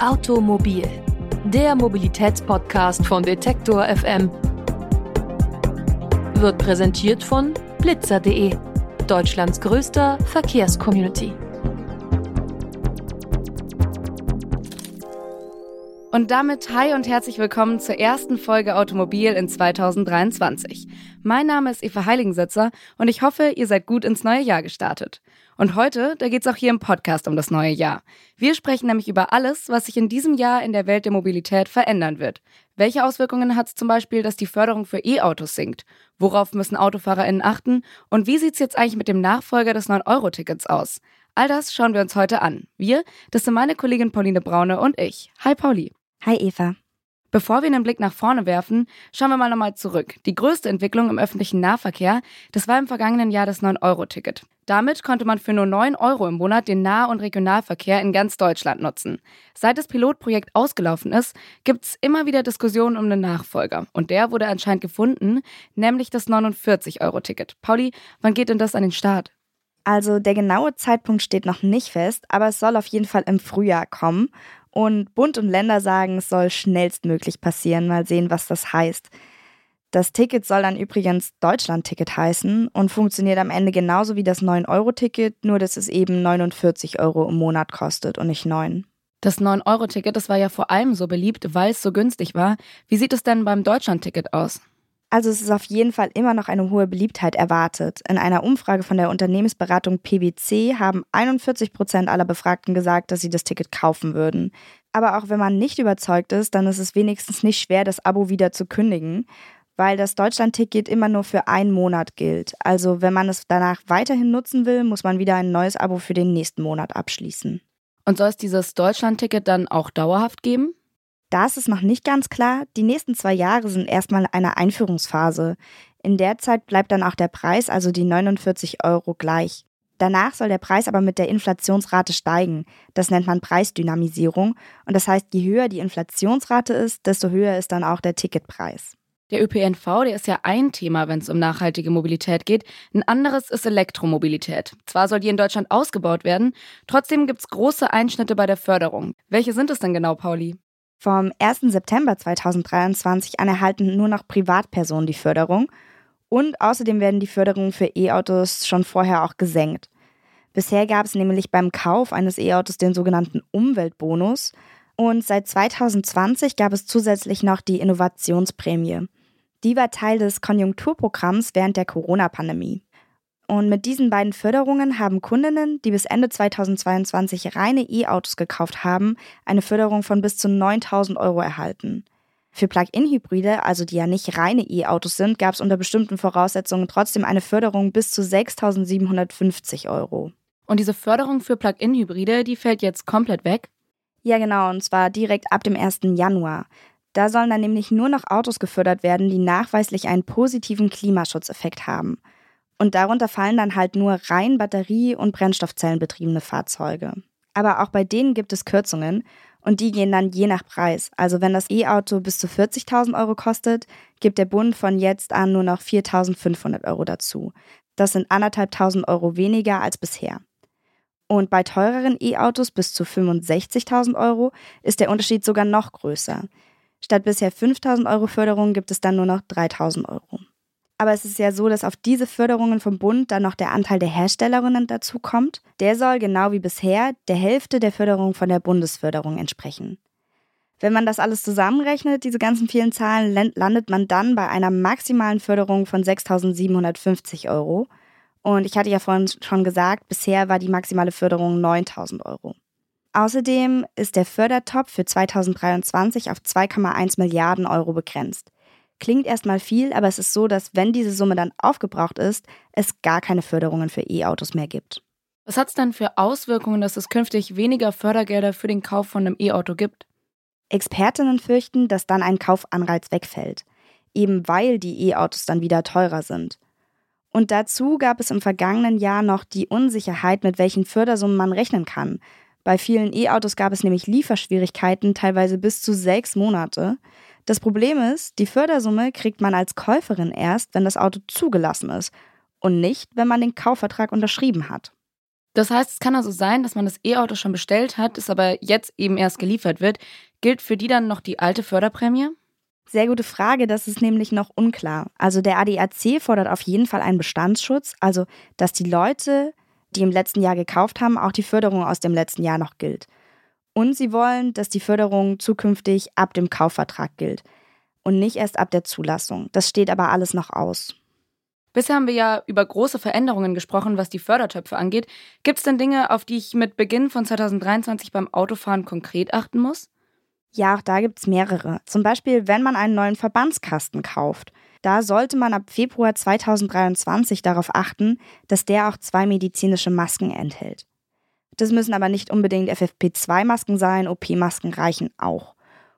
Automobil, der Mobilitätspodcast von Detektor FM, wird präsentiert von blitzer.de, Deutschlands größter Verkehrscommunity. Und damit hi und herzlich willkommen zur ersten Folge Automobil in 2023. Mein Name ist Eva Heiligensetzer und ich hoffe, ihr seid gut ins neue Jahr gestartet. Und heute, da geht's auch hier im Podcast um das neue Jahr. Wir sprechen nämlich über alles, was sich in diesem Jahr in der Welt der Mobilität verändern wird. Welche Auswirkungen hat es zum Beispiel, dass die Förderung für E-Autos sinkt? Worauf müssen AutofahrerInnen achten? Und wie sieht's jetzt eigentlich mit dem Nachfolger des 9-Euro-Tickets aus? All das schauen wir uns heute an. Wir, das sind meine Kollegin Pauline Braune und ich. Hi Pauli. Hi Eva. Bevor wir einen Blick nach vorne werfen, schauen wir mal nochmal zurück. Die größte Entwicklung im öffentlichen Nahverkehr, das war im vergangenen Jahr das 9-Euro-Ticket. Damit konnte man für nur 9 Euro im Monat den Nah- und Regionalverkehr in ganz Deutschland nutzen. Seit das Pilotprojekt ausgelaufen ist, gibt es immer wieder Diskussionen um den Nachfolger. Und der wurde anscheinend gefunden, nämlich das 49-Euro-Ticket. Pauli, wann geht denn das an den Start? Also der genaue Zeitpunkt steht noch nicht fest, aber es soll auf jeden Fall im Frühjahr kommen. Und Bund und Länder sagen, es soll schnellstmöglich passieren. Mal sehen, was das heißt. Das Ticket soll dann übrigens Deutschland-Ticket heißen und funktioniert am Ende genauso wie das 9-Euro-Ticket, nur dass es eben 49 Euro im Monat kostet und nicht 9. Das 9-Euro-Ticket, das war ja vor allem so beliebt, weil es so günstig war. Wie sieht es denn beim Deutschland-Ticket aus? Also es ist auf jeden Fall immer noch eine hohe Beliebtheit erwartet. In einer Umfrage von der Unternehmensberatung PwC haben 41 Prozent aller Befragten gesagt, dass sie das Ticket kaufen würden. Aber auch wenn man nicht überzeugt ist, dann ist es wenigstens nicht schwer, das Abo wieder zu kündigen, weil das Deutschland-Ticket immer nur für einen Monat gilt. Also wenn man es danach weiterhin nutzen will, muss man wieder ein neues Abo für den nächsten Monat abschließen. Und soll es dieses Deutschland-Ticket dann auch dauerhaft geben? Das ist noch nicht ganz klar. Die nächsten zwei Jahre sind erstmal eine Einführungsphase. In der Zeit bleibt dann auch der Preis, also die 49 Euro, gleich. Danach soll der Preis aber mit der Inflationsrate steigen. Das nennt man Preisdynamisierung. Und das heißt, je höher die Inflationsrate ist, desto höher ist dann auch der Ticketpreis. Der ÖPNV, der ist ja ein Thema, wenn es um nachhaltige Mobilität geht. Ein anderes ist Elektromobilität. Zwar soll die in Deutschland ausgebaut werden, trotzdem gibt es große Einschnitte bei der Förderung. Welche sind es denn genau, Pauli? Vom 1. September 2023 an erhalten nur noch Privatpersonen die Förderung und außerdem werden die Förderungen für E-Autos schon vorher auch gesenkt. Bisher gab es nämlich beim Kauf eines E-Autos den sogenannten Umweltbonus und seit 2020 gab es zusätzlich noch die Innovationsprämie. Die war Teil des Konjunkturprogramms während der Corona-Pandemie. Und mit diesen beiden Förderungen haben Kundinnen, die bis Ende 2022 reine E-Autos gekauft haben, eine Förderung von bis zu 9000 Euro erhalten. Für Plug-in-Hybride, also die ja nicht reine E-Autos sind, gab es unter bestimmten Voraussetzungen trotzdem eine Förderung bis zu 6750 Euro. Und diese Förderung für Plug-in-Hybride, die fällt jetzt komplett weg? Ja, genau, und zwar direkt ab dem 1. Januar. Da sollen dann nämlich nur noch Autos gefördert werden, die nachweislich einen positiven Klimaschutzeffekt haben. Und darunter fallen dann halt nur rein Batterie- und Brennstoffzellenbetriebene Fahrzeuge. Aber auch bei denen gibt es Kürzungen und die gehen dann je nach Preis. Also wenn das E-Auto bis zu 40.000 Euro kostet, gibt der Bund von jetzt an nur noch 4.500 Euro dazu. Das sind anderthalbtausend Euro weniger als bisher. Und bei teureren E-Autos bis zu 65.000 Euro ist der Unterschied sogar noch größer. Statt bisher 5.000 Euro Förderung gibt es dann nur noch 3.000 Euro. Aber es ist ja so, dass auf diese Förderungen vom Bund dann noch der Anteil der Herstellerinnen dazu kommt. Der soll genau wie bisher der Hälfte der Förderung von der Bundesförderung entsprechen. Wenn man das alles zusammenrechnet, diese ganzen vielen Zahlen, landet man dann bei einer maximalen Förderung von 6.750 Euro. Und ich hatte ja vorhin schon gesagt, bisher war die maximale Förderung 9.000 Euro. Außerdem ist der Fördertopf für 2023 auf 2,1 Milliarden Euro begrenzt. Klingt erstmal viel, aber es ist so, dass wenn diese Summe dann aufgebraucht ist, es gar keine Förderungen für E-Autos mehr gibt. Was hat es dann für Auswirkungen, dass es künftig weniger Fördergelder für den Kauf von einem E-Auto gibt? Expertinnen fürchten, dass dann ein Kaufanreiz wegfällt, eben weil die E-Autos dann wieder teurer sind. Und dazu gab es im vergangenen Jahr noch die Unsicherheit, mit welchen Fördersummen man rechnen kann. Bei vielen E-Autos gab es nämlich Lieferschwierigkeiten, teilweise bis zu sechs Monate. Das Problem ist, die Fördersumme kriegt man als Käuferin erst, wenn das Auto zugelassen ist und nicht, wenn man den Kaufvertrag unterschrieben hat. Das heißt, es kann also sein, dass man das E-Auto schon bestellt hat, es aber jetzt eben erst geliefert wird. Gilt für die dann noch die alte Förderprämie? Sehr gute Frage, das ist nämlich noch unklar. Also der ADAC fordert auf jeden Fall einen Bestandsschutz, also dass die Leute, die im letzten Jahr gekauft haben, auch die Förderung aus dem letzten Jahr noch gilt. Und sie wollen, dass die Förderung zukünftig ab dem Kaufvertrag gilt und nicht erst ab der Zulassung. Das steht aber alles noch aus. Bisher haben wir ja über große Veränderungen gesprochen, was die Fördertöpfe angeht. Gibt es denn Dinge, auf die ich mit Beginn von 2023 beim Autofahren konkret achten muss? Ja, auch da gibt es mehrere. Zum Beispiel, wenn man einen neuen Verbandskasten kauft. Da sollte man ab Februar 2023 darauf achten, dass der auch zwei medizinische Masken enthält. Das müssen aber nicht unbedingt FFP2-Masken sein, OP-Masken reichen auch.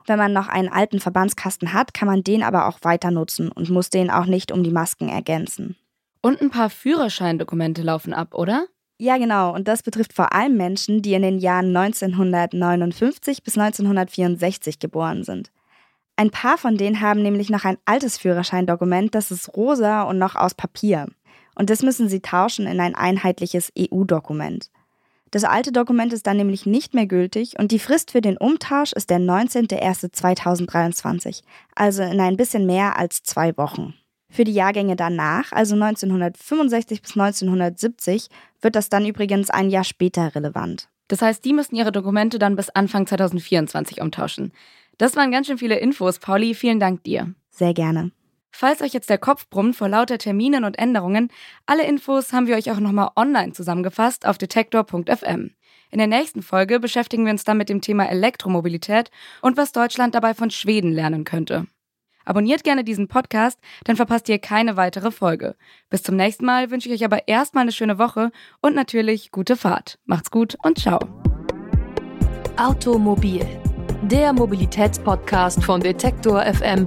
Wenn man noch einen alten Verbandskasten hat, kann man den aber auch weiter nutzen und muss den auch nicht um die Masken ergänzen. Und ein paar Führerscheindokumente laufen ab, oder? Ja, genau. Und das betrifft vor allem Menschen, die in den Jahren 1959 bis 1964 geboren sind. Ein paar von denen haben nämlich noch ein altes Führerscheindokument, das ist rosa und noch aus Papier. Und das müssen sie tauschen in ein einheitliches EU-Dokument. Das alte Dokument ist dann nämlich nicht mehr gültig und die Frist für den Umtausch ist der 19.01.2023, also in ein bisschen mehr als zwei Wochen. Für die Jahrgänge danach, also 1965 bis 1970, wird das dann übrigens ein Jahr später relevant. Das heißt, die müssen ihre Dokumente dann bis Anfang 2024 umtauschen. Das waren ganz schön viele Infos, Pauli. Vielen Dank dir. Sehr gerne. Falls euch jetzt der Kopf brummt vor lauter Terminen und Änderungen, alle Infos haben wir euch auch nochmal online zusammengefasst auf detektor.fm. In der nächsten Folge beschäftigen wir uns dann mit dem Thema Elektromobilität und was Deutschland dabei von Schweden lernen könnte. Abonniert gerne diesen Podcast, dann verpasst ihr keine weitere Folge. Bis zum nächsten Mal wünsche ich euch aber erstmal eine schöne Woche und natürlich gute Fahrt. Macht's gut und ciao. Automobil, der Mobilitätspodcast von Detektor FM